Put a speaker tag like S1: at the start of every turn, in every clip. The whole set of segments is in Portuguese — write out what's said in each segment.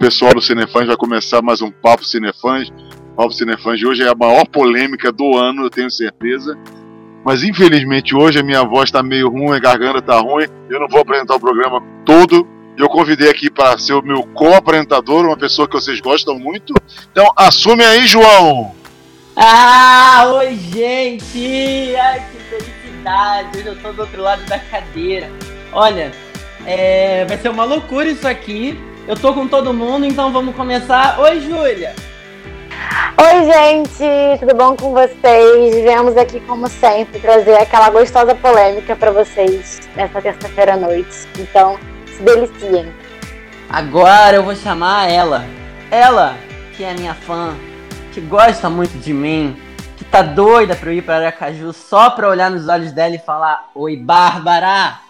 S1: pessoal do Cinefãs, vai começar mais um Papo Cinefãs. Papo Cinefãs de hoje é a maior polêmica do ano, eu tenho certeza. Mas infelizmente hoje a minha voz está meio ruim, a garganta está ruim. Eu não vou apresentar o programa todo. Eu convidei aqui para ser o meu co-apresentador, uma pessoa que vocês gostam muito. Então assume aí, João!
S2: Ah, oi gente! Ai, que felicidade! Hoje eu tô do outro lado da cadeira. Olha, é, vai ser uma loucura isso aqui. Eu tô com todo mundo, então vamos começar. Oi, Júlia!
S3: Oi, gente, tudo bom com vocês? Viemos aqui, como sempre, trazer aquela gostosa polêmica para vocês nessa terça-feira à noite. Então, se deliciem.
S2: Agora eu vou chamar ela. Ela, que é minha fã, que gosta muito de mim, que tá doida pra eu ir pra Aracaju só pra olhar nos olhos dela e falar: Oi, Bárbara!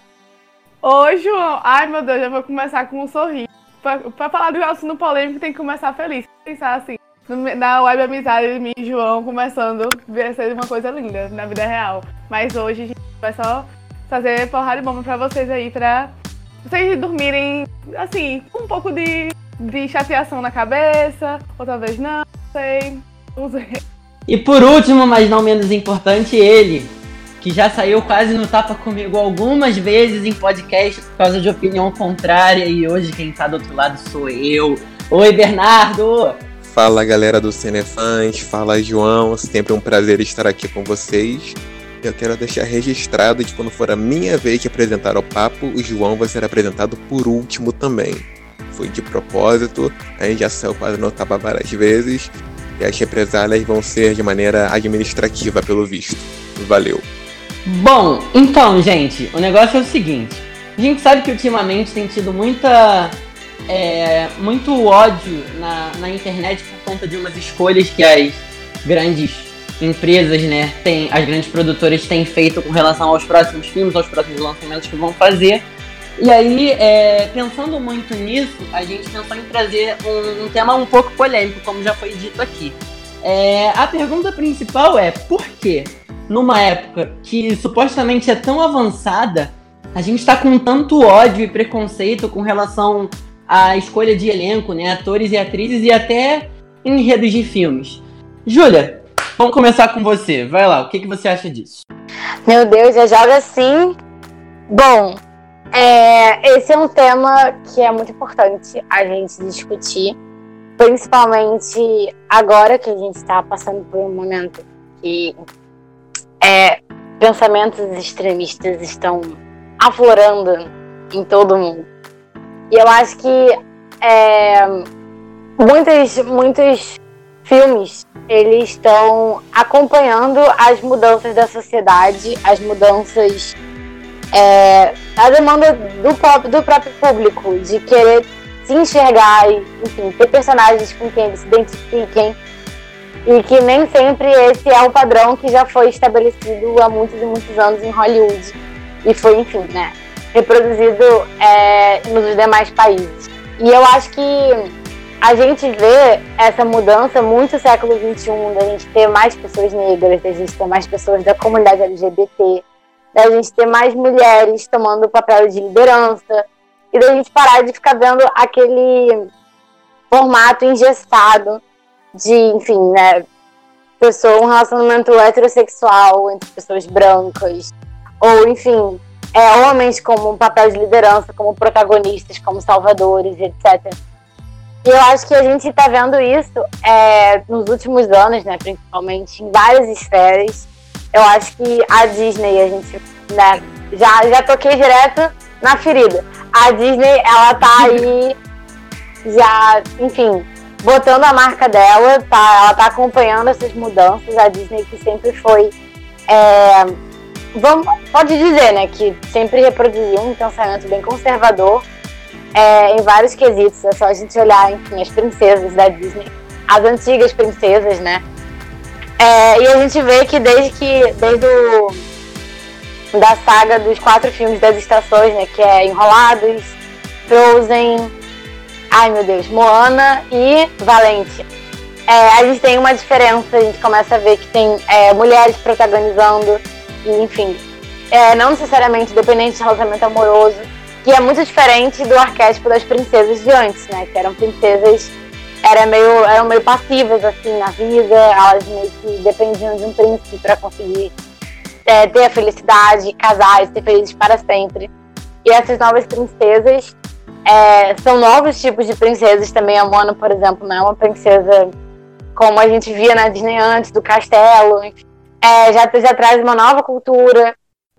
S4: Oi, João. Ai, meu Deus, já vou começar com um sorriso. Pra falar do assunto polêmico, tem que começar feliz. Pensar assim, na web amizade de mim e João começando, vai ser uma coisa linda na vida real. Mas hoje a gente vai só fazer porrada de bomba pra vocês aí, pra vocês dormirem, assim, com um pouco de, de chateação na cabeça, ou talvez não, sei, não sei.
S2: E por último, mas não menos importante, ele, que já saiu quase no tapa comigo algumas vezes em podcast por causa de opinião contrária, e hoje quem tá do outro lado sou eu. Oi, Bernardo!
S5: Fala galera do Cinefãs, fala João, sempre um prazer estar aqui com vocês. Eu quero deixar registrado que quando for a minha vez de apresentar o papo, o João vai ser apresentado por último também. Foi de propósito, a gente já saiu quase no tapa várias vezes, e as represálias vão ser de maneira administrativa, pelo visto. Valeu.
S2: Bom, então, gente, o negócio é o seguinte. A gente sabe que ultimamente tem tido muita é, muito ódio na, na internet por conta de umas escolhas que as grandes empresas, né, tem, as grandes produtoras têm feito com relação aos próximos filmes, aos próximos lançamentos que vão fazer. E aí, é, pensando muito nisso, a gente pensou em trazer um, um, tema um pouco polêmico, como já foi dito aqui. É, a pergunta principal é por que, numa época que supostamente é tão avançada, a gente está com tanto ódio e preconceito com relação a escolha de elenco, né? Atores e atrizes e até enredos de filmes. Júlia, vamos começar com você. Vai lá, o que, que você acha disso?
S3: Meu Deus, já joga assim. Bom, é, esse é um tema que é muito importante a gente discutir, principalmente agora que a gente está passando por um momento que é, pensamentos extremistas estão aflorando em todo mundo. E eu acho que é, muitos, muitos filmes eles estão acompanhando as mudanças da sociedade, as mudanças é, a demanda do, do próprio público de querer se enxergar e, enfim, ter personagens com quem eles se identifiquem e que nem sempre esse é o padrão que já foi estabelecido há muitos e muitos anos em Hollywood e foi, enfim, né, reproduzido é, nos demais países. E eu acho que a gente vê essa mudança muito século XXI, da gente ter mais pessoas negras, da gente ter mais pessoas da comunidade LGBT, da gente ter mais mulheres tomando o papel de liderança, e da gente parar de ficar vendo aquele formato engessado de, enfim, né, pessoa, um relacionamento heterossexual entre pessoas brancas, ou, enfim, é, homens como um papel de liderança, como protagonistas, como salvadores, etc. E eu acho que a gente está vendo isso é, nos últimos anos, né, principalmente em várias esferas. Eu acho que a Disney, a gente, né, já, já toquei direto na ferida. A Disney, ela tá aí já, enfim, botando a marca dela, tá, ela tá acompanhando essas mudanças. A Disney que sempre foi é, vamos, pode dizer, né, que sempre reproduziu um pensamento bem conservador é, em vários quesitos. É só a gente olhar, enfim, as princesas da Disney, as antigas princesas, né? É, e a gente vê que desde que desde o, da saga dos quatro filmes das estações, né, que é Enrolados, Frozen, ai meu Deus, Moana e Valente. É, a gente tem uma diferença, a gente começa a ver que tem é, mulheres protagonizando e, enfim, é, não necessariamente dependente de relacionamento amoroso, que é muito diferente do arquétipo das princesas de antes, né? Que eram princesas era meio, eram meio passivas assim na vida, elas meio que dependiam de um príncipe para conseguir é, ter a felicidade, casar e ser felizes para sempre. E essas novas princesas é, são novos tipos de princesas também. A Mona, por exemplo, não é uma princesa como a gente via na Disney antes, do castelo. É, já, já traz uma nova cultura.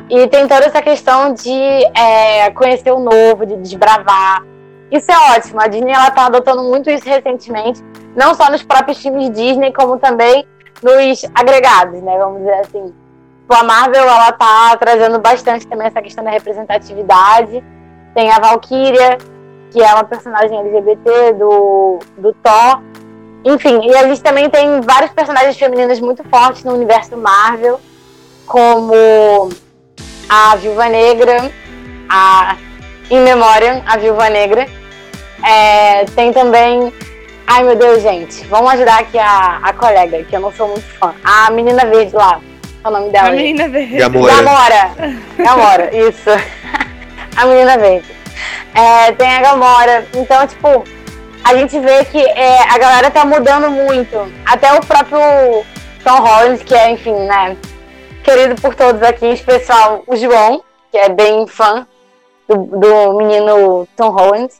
S3: E tem toda essa questão de é, conhecer o novo, de desbravar. Isso é ótimo. A Disney ela tá adotando muito isso recentemente, não só nos próprios filmes Disney, como também nos agregados, né? Vamos dizer assim. A Marvel ela tá trazendo bastante também essa questão da representatividade. Tem a Valkyria, que é uma personagem LGBT do, do Thor. Enfim, e a gente também tem vários personagens femininas muito fortes no universo Marvel, como a Viúva Negra, a In Memoriam, a Viúva Negra, é, tem também. Ai meu Deus, gente. Vamos ajudar aqui a, a colega, que eu não sou muito fã. A menina verde lá. Qual é o nome dela?
S4: A menina verde.
S5: Gamora.
S3: Gamora. Gamora, isso. a menina verde. É, tem a Gamora. Então, tipo, a gente vê que é, a galera tá mudando muito. Até o próprio Tom Holland, que é, enfim, né? Querido por todos aqui, em especial o João, que é bem fã do, do menino Tom Holland.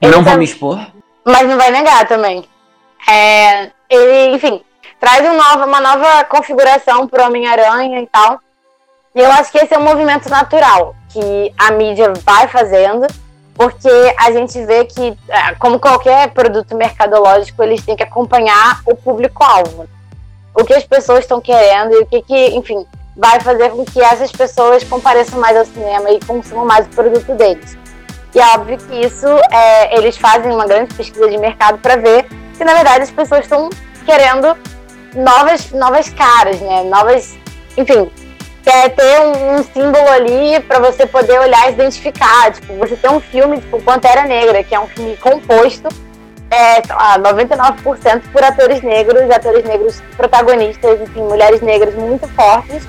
S2: Não
S3: Ele
S2: vou
S3: tá-
S2: me expor.
S3: mas não vai negar também. É, ele, enfim, traz um nova- uma nova configuração pro Homem-Aranha e tal. E eu acho que esse é um movimento natural que a mídia vai fazendo, porque a gente vê que, é, como qualquer produto mercadológico, eles têm que acompanhar o público-alvo. O que as pessoas estão querendo e o que, que, enfim, vai fazer com que essas pessoas compareçam mais ao cinema e consumam mais o produto deles. E é óbvio que isso, é, eles fazem uma grande pesquisa de mercado para ver que, na verdade, as pessoas estão querendo novas, novas caras, né? Novas. Enfim, quer ter um, um símbolo ali para você poder olhar e identificar. Tipo, você tem um filme, tipo, Pantera Negra, que é um filme composto, é, sei lá, 99% por atores negros, atores negros protagonistas, enfim, mulheres negras muito fortes.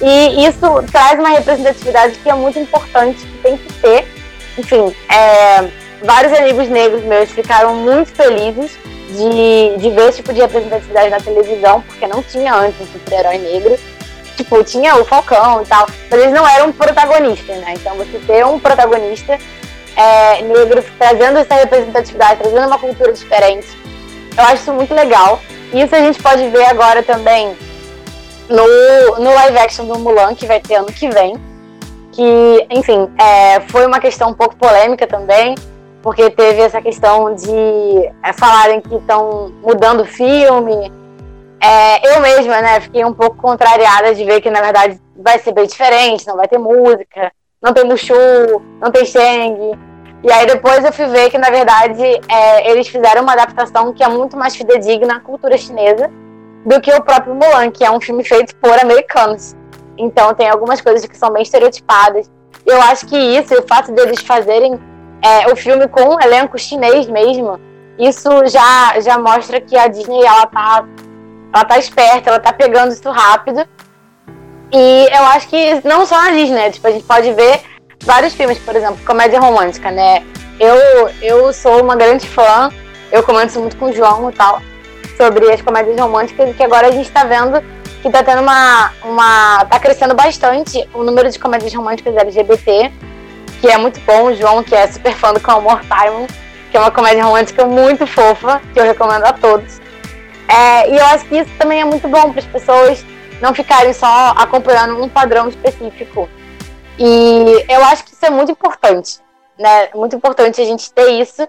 S3: E isso traz uma representatividade que é muito importante, que tem que ter enfim, é, vários amigos negros meus ficaram muito felizes de, de ver esse tipo de representatividade na televisão, porque não tinha antes um super-herói negro. Tipo, tinha o Falcão e tal, mas eles não eram protagonistas, né? Então você ter um protagonista é, negro trazendo essa representatividade, trazendo uma cultura diferente, eu acho isso muito legal. Isso a gente pode ver agora também no, no live action do Mulan, que vai ter ano que vem que, enfim, é, foi uma questão um pouco polêmica também, porque teve essa questão de é, falarem que estão mudando o filme. É, eu mesma, né, fiquei um pouco contrariada de ver que, na verdade, vai ser bem diferente, não vai ter música, não tem Mushu, não tem Shang. E aí depois eu fui ver que, na verdade, é, eles fizeram uma adaptação que é muito mais fidedigna à cultura chinesa do que o próprio Mulan, que é um filme feito por americanos. Então tem algumas coisas que são bem estereotipadas. Eu acho que isso, o fato deles fazerem é, o filme com um elenco chinês mesmo, isso já, já mostra que a Disney ela tá, ela tá esperta, ela tá pegando isso rápido. E eu acho que não só na Disney, né? tipo, a gente pode ver vários filmes, por exemplo, comédia romântica, né? Eu, eu sou uma grande fã, eu comento muito com o João e tal, sobre as comédias românticas, e que agora a gente tá vendo que tá tendo uma, uma. tá crescendo bastante o número de comédias românticas LGBT, que é muito bom. O João, que é super fã do More Time, que é uma comédia romântica muito fofa, que eu recomendo a todos. É, e eu acho que isso também é muito bom para as pessoas não ficarem só acompanhando um padrão específico. E eu acho que isso é muito importante, né? Muito importante a gente ter isso,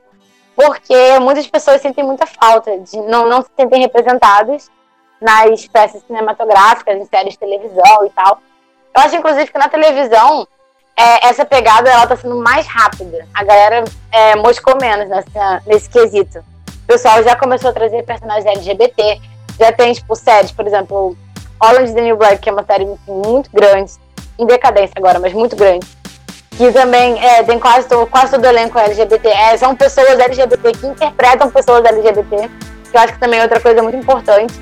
S3: porque muitas pessoas sentem muita falta de não, não se sentem representadas nas peças cinematográficas, em séries de televisão e tal. Eu acho, inclusive, que na televisão é, essa pegada ela tá sendo mais rápida. A galera é, moscou menos nessa, nesse quesito. Pessoal já começou a trazer personagens LGBT, já tem, tipo, séries, por exemplo, Orange the New Black, que é uma série muito grande, em decadência agora, mas muito grande. Que também é, tem quase todo, quase todo elenco LGBT. É, são pessoas LGBT que interpretam pessoas LGBT, que eu acho que também é outra coisa muito importante.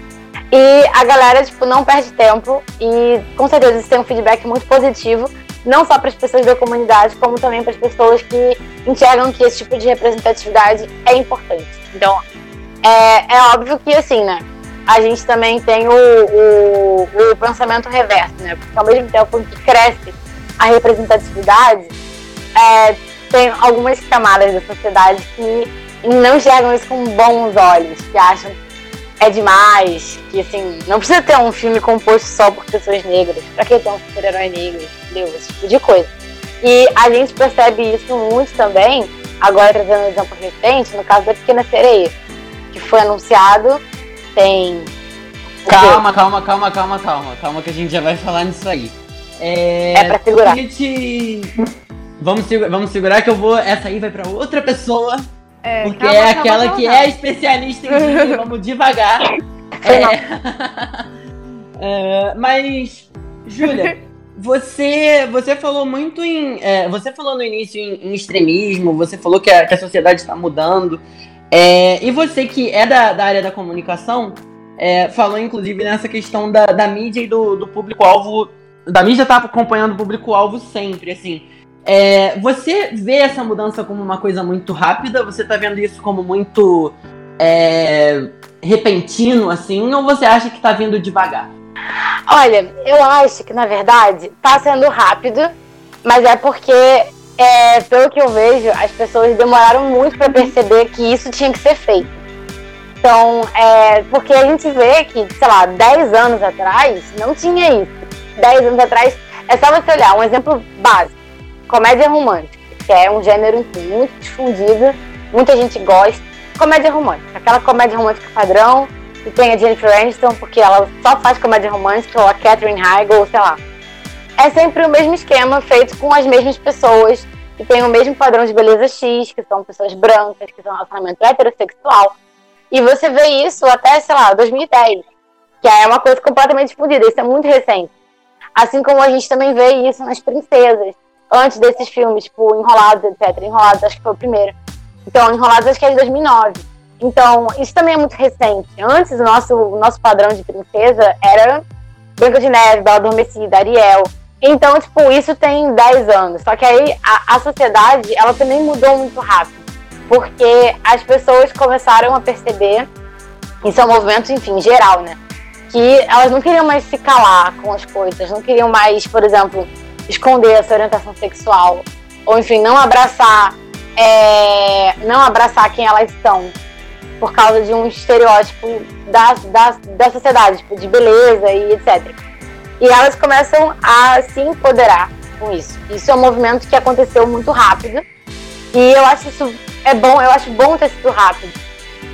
S3: E a galera, tipo, não perde tempo e com certeza isso tem um feedback muito positivo não só para as pessoas da comunidade, como também para as pessoas que enxergam que esse tipo de representatividade é importante. Então, é, é óbvio que, assim, né, a gente também tem o, o, o pensamento reverso, né, porque ao mesmo tempo que cresce a representatividade, é, tem algumas camadas da sociedade que não enxergam isso com bons olhos, que acham é demais, que assim, não precisa ter um filme composto só por pessoas negras. Pra que ter um super-herói negro? Entendeu? Esse tipo de coisa. E a gente percebe isso muito também, agora trazendo um exemplo recente, no caso da Pequena Sereia, que foi anunciado, tem.
S2: Calma, calma, calma, calma, calma. Calma que a gente já vai falar nisso aí. É,
S3: é pra segurar.
S2: Gente... Vamos, vamos segurar que eu vou. Essa aí vai pra outra pessoa é, porque calma, é aquela calma, que calma. é especialista em Disney, vamos devagar. É... é, mas, Júlia, você, você falou muito em. É, você falou no início em, em, extremismo, você falou que a, que a sociedade está mudando. É, e você que é da, da área da comunicação, é, falou inclusive nessa questão da, da mídia e do, do público-alvo. Da mídia tá acompanhando o público-alvo sempre, assim. É, você vê essa mudança como uma coisa muito rápida? Você tá vendo isso como muito é, repentino, assim? Ou você acha que tá vindo devagar?
S3: Olha, eu acho que na verdade tá sendo rápido, mas é porque, é, pelo que eu vejo, as pessoas demoraram muito para perceber que isso tinha que ser feito. Então, é, porque a gente vê que, sei lá, 10 anos atrás não tinha isso. 10 anos atrás, é só você olhar, um exemplo básico comédia romântica, que é um gênero muito difundido, muita gente gosta. Comédia romântica, aquela comédia romântica padrão, que tem a Jennifer Aniston, porque ela só faz comédia romântica, ou a Catherine Heigl, sei lá. É sempre o mesmo esquema, feito com as mesmas pessoas, que tem o mesmo padrão de beleza X, que são pessoas brancas, que são relacionamento heterossexual. E você vê isso até, sei lá, 2010, que é uma coisa completamente difundida, isso é muito recente. Assim como a gente também vê isso nas princesas antes desses filmes, tipo Enrolados, etc. Enrolados acho que foi o primeiro. Então, Enrolados acho que é de 2009. Então, isso também é muito recente. Antes, o nosso, o nosso padrão de princesa era Branca de Neve, Bela Adormecida, Ariel. Então, tipo, isso tem 10 anos. Só que aí a, a sociedade, ela também mudou muito rápido. Porque as pessoas começaram a perceber, isso é um movimento, enfim, geral, né? Que elas não queriam mais se calar com as coisas, não queriam mais, por exemplo, esconder essa orientação sexual, ou enfim, não abraçar, é, não abraçar quem elas são, por causa de um estereótipo da, da, da sociedade, tipo, de beleza e etc. E elas começam a se empoderar com isso. Isso é um movimento que aconteceu muito rápido. E eu acho isso é bom, eu acho bom ter sido rápido.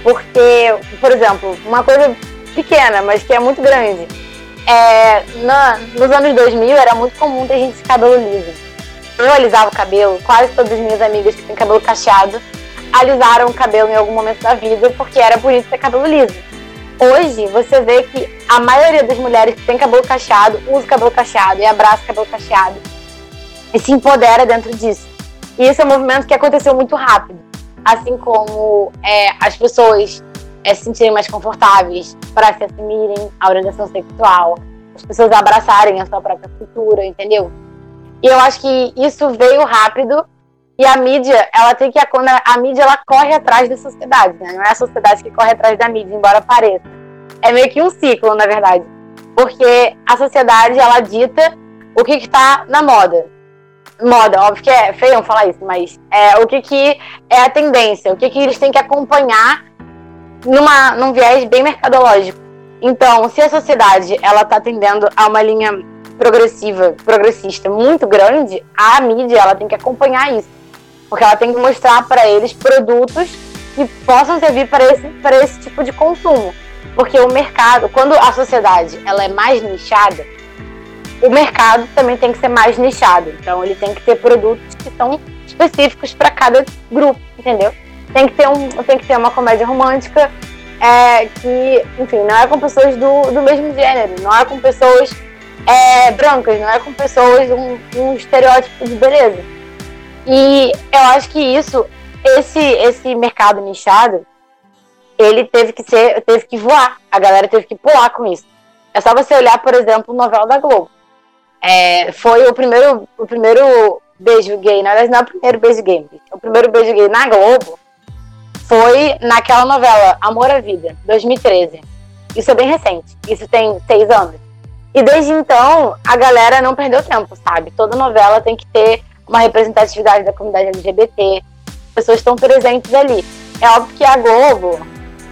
S3: Porque, por exemplo, uma coisa pequena, mas que é muito grande é, na, nos anos 2000 era muito comum ter gente de cabelo liso. Eu alisava o cabelo, quase todas as minhas amigas que têm cabelo cacheado alisaram o cabelo em algum momento da vida porque era bonito ter cabelo liso. Hoje você vê que a maioria das mulheres que tem cabelo cacheado usa cabelo cacheado e abraça cabelo cacheado e se empodera dentro disso. E isso é um movimento que aconteceu muito rápido. Assim como é, as pessoas é, se sentirem mais confortáveis para se assumirem a orientação sexual, as pessoas abraçarem a sua própria cultura, entendeu? E eu acho que isso veio rápido e a mídia, ela tem que a mídia ela corre atrás da sociedade, né? Não é a sociedade que corre atrás da mídia, embora pareça. É meio que um ciclo, na verdade, porque a sociedade ela dita o que está na moda. Moda, óbvio que é feio falar isso, mas é o que, que é a tendência, o que, que eles têm que acompanhar numa, num viés bem mercadológico. Então, se a sociedade ela está tendendo a uma linha progressiva, progressista muito grande, a mídia ela tem que acompanhar isso, porque ela tem que mostrar para eles produtos que possam servir para esse, esse tipo de consumo. Porque o mercado, quando a sociedade ela é mais nichada, o mercado também tem que ser mais nichado. Então ele tem que ter produtos que são específicos para cada grupo, entendeu? Tem que ter, um, tem que ter uma comédia romântica é, que, enfim, não é com pessoas do, do mesmo gênero, não é com pessoas é, brancas, não é com pessoas um, um estereótipo de beleza. E eu acho que isso, esse, esse mercado nichado, ele teve que ser, teve que voar. A galera teve que pular com isso. É só você olhar, por exemplo, novela da Globo. é, foi o primeiro, o primeiro beijo gay, na verdade não é o primeiro beijo gay, o primeiro beijo gay na Globo foi naquela novela Amor à Vida, 2013. Isso é bem recente, isso tem seis anos. E desde então, a galera não perdeu tempo, sabe? Toda novela tem que ter uma representatividade da comunidade LGBT, pessoas estão presentes ali. É óbvio que a Globo,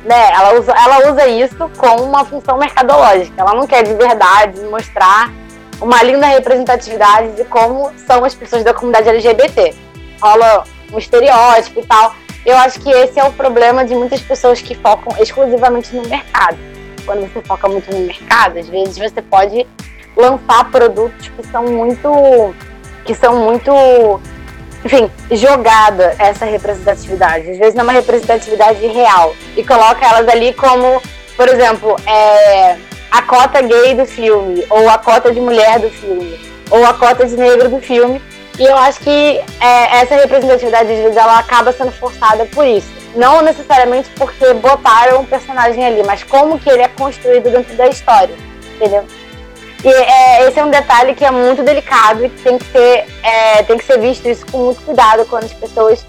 S3: né, ela usa, ela usa isso como uma função mercadológica. Ela não quer de verdade mostrar uma linda representatividade de como são as pessoas da comunidade LGBT. Rola um estereótipo e tal. Eu acho que esse é o problema de muitas pessoas que focam exclusivamente no mercado. Quando você foca muito no mercado, às vezes você pode lançar produtos que são muito que são muito enfim, jogada essa representatividade. Às vezes não é uma representatividade real. E coloca elas ali como, por exemplo, é, a cota gay do filme, ou a cota de mulher do filme, ou a cota de negro do filme. E eu acho que é, essa representatividade, às ela acaba sendo forçada por isso. Não necessariamente porque botaram um personagem ali, mas como que ele é construído dentro da história, entendeu? E é, esse é um detalhe que é muito delicado e que tem que ser, é, tem que ser visto isso com muito cuidado quando as pessoas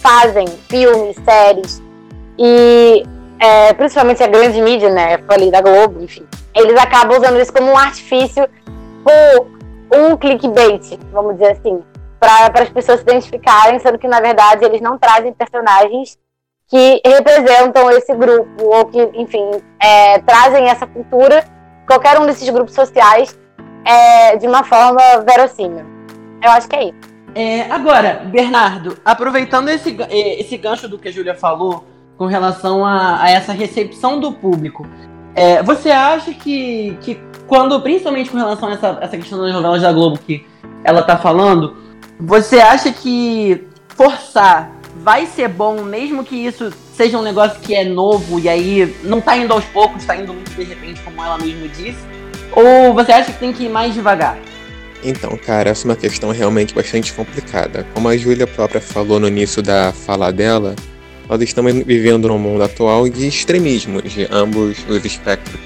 S3: fazem filmes, séries. E é, principalmente a grande mídia, né? Eu falei da Globo, enfim. Eles acabam usando isso como um artifício ou um clickbait, vamos dizer assim, para as pessoas se identificarem, sendo que na verdade eles não trazem personagens que representam esse grupo ou que, enfim, é, trazem essa cultura qualquer um desses grupos sociais é, de uma forma verossímil. Eu acho que é isso.
S2: É, agora, Bernardo, aproveitando esse, é, esse gancho do que a Júlia falou com relação a, a, essa recepção do público, é, você acha que, que quando, principalmente com relação a essa, essa questão das novelas da Globo que ela tá falando, você acha que forçar vai ser bom, mesmo que isso seja um negócio que é novo e aí não tá indo aos poucos, tá indo muito de repente, como ela mesma disse? Ou você acha que tem que ir mais devagar?
S5: Então, cara, essa é uma questão realmente bastante complicada. Como a Júlia própria falou no início da fala dela, nós estamos vivendo num mundo atual de extremismos, de ambos os espectros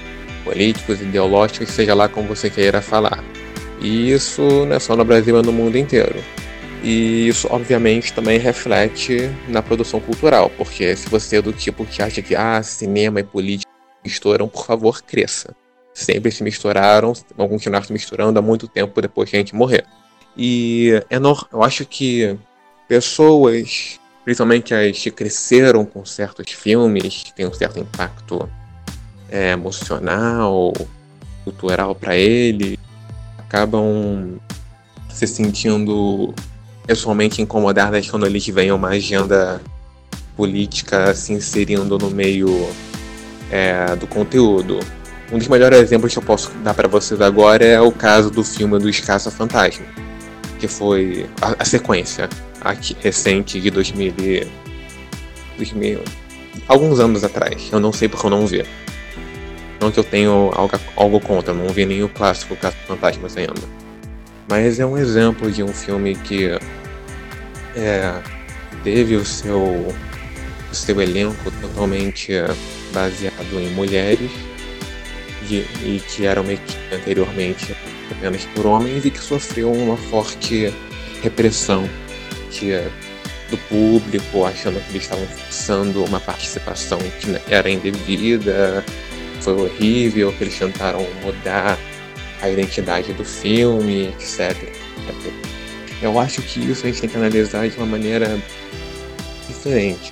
S5: políticos, ideológicos, seja lá como você queira falar. E isso não é só no Brasil, é no mundo inteiro. E isso, obviamente, também reflete na produção cultural, porque se você é do tipo que acha que ah, cinema e política misturam, por favor, cresça. Sempre se misturaram, vão continuar se misturando há muito tempo depois que a gente morrer. E é no... eu acho que pessoas, principalmente as que cresceram com certos filmes, que têm um certo impacto é, emocional, cultural para ele, acabam se sentindo pessoalmente incomodadas quando eles veem uma agenda política se inserindo no meio é, do conteúdo. Um dos melhores exemplos que eu posso dar para vocês agora é o caso do filme do Escaça Fantasma, que foi a, a sequência aqui, recente de 2000, 2000, alguns anos atrás. Eu não sei porque eu não vi. Não que eu tenho algo, algo contra, não vi nem o clássico Caça Fantasmas ainda. Mas é um exemplo de um filme que é, teve o seu, o seu elenco totalmente é, baseado em mulheres e, e que era uma equipe anteriormente apenas por homens e que sofreu uma forte repressão que, é, do público, achando que eles estavam forçando uma participação que era indevida, foi horrível, que eles tentaram mudar a identidade do filme, etc. Eu acho que isso a gente tem que analisar de uma maneira diferente.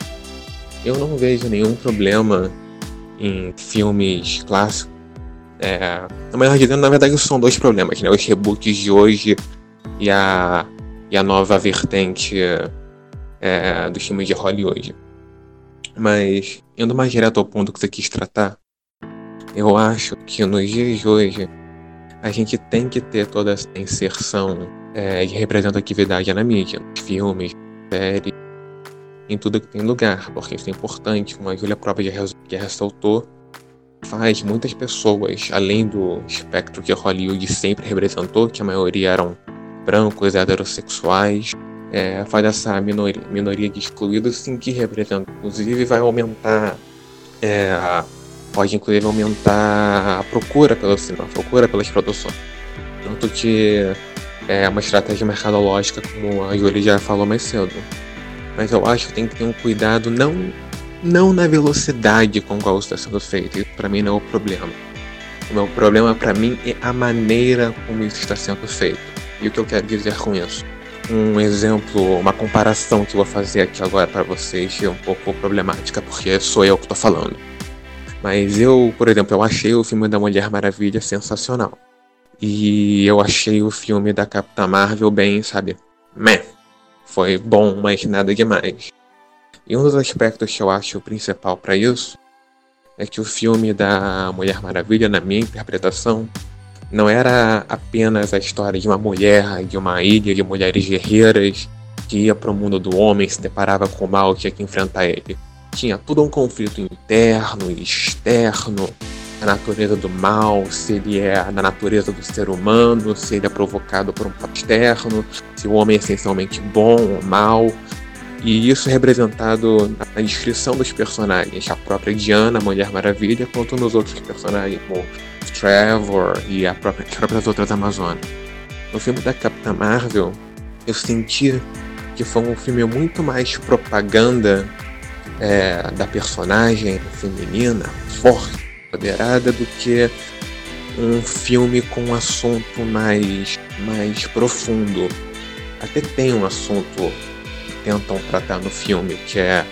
S5: Eu não vejo nenhum problema em filmes clássicos. É, na dizendo, na verdade, são dois problemas, né? Os reboots de hoje e a, e a nova vertente é, dos filmes de Hollywood. Mas, indo mais direto ao ponto que você quis tratar, eu acho que nos dias de hoje a gente tem que ter toda essa inserção é, de representatividade na mídia, nos filmes, séries, em tudo que tem lugar, porque isso é importante, como a Julia própria já ressaltou, faz muitas pessoas, além do espectro que Hollywood sempre representou, que a maioria eram brancos, heterossexuais, é, faz essa minoria, minoria de excluídos sim que representa. Inclusive vai aumentar é, pode inclusive aumentar a procura pelo cinema, a procura pelas produções. Tanto que é uma estratégia mercadológica, como a Júlia já falou mais cedo. Mas eu acho que tem que ter um cuidado não, não na velocidade com qual está sendo feito. Isso para mim não é o problema. O meu problema para mim é a maneira como isso está sendo feito. E o que eu quero dizer com isso? Um exemplo, uma comparação que eu vou fazer aqui agora para vocês é um pouco problemática, porque sou eu que estou falando. Mas eu, por exemplo, eu achei o filme da Mulher Maravilha sensacional. E eu achei o filme da Capitã Marvel bem, sabe? Meh. Foi bom, mas nada demais. E um dos aspectos que eu acho principal para isso é que o filme da Mulher Maravilha, na minha interpretação, não era apenas a história de uma mulher, de uma ilha de mulheres guerreiras que ia para o mundo do homem, se deparava com o mal, tinha que enfrentar ele. Tinha tudo um conflito interno e externo, a natureza do mal, se ele é na natureza do ser humano, se ele é provocado por um fato externo, se o homem é essencialmente bom ou mal. E isso é representado na descrição dos personagens, a própria Diana, a Mulher Maravilha, quanto nos outros personagens, como Trevor e a própria, as próprias outras Amazonas. No filme da Capitã Marvel, eu senti que foi um filme muito mais propaganda é, da personagem feminina, forte, empoderada, do que um filme com um assunto mais, mais profundo. Até tem um assunto tentam tratar no filme, que é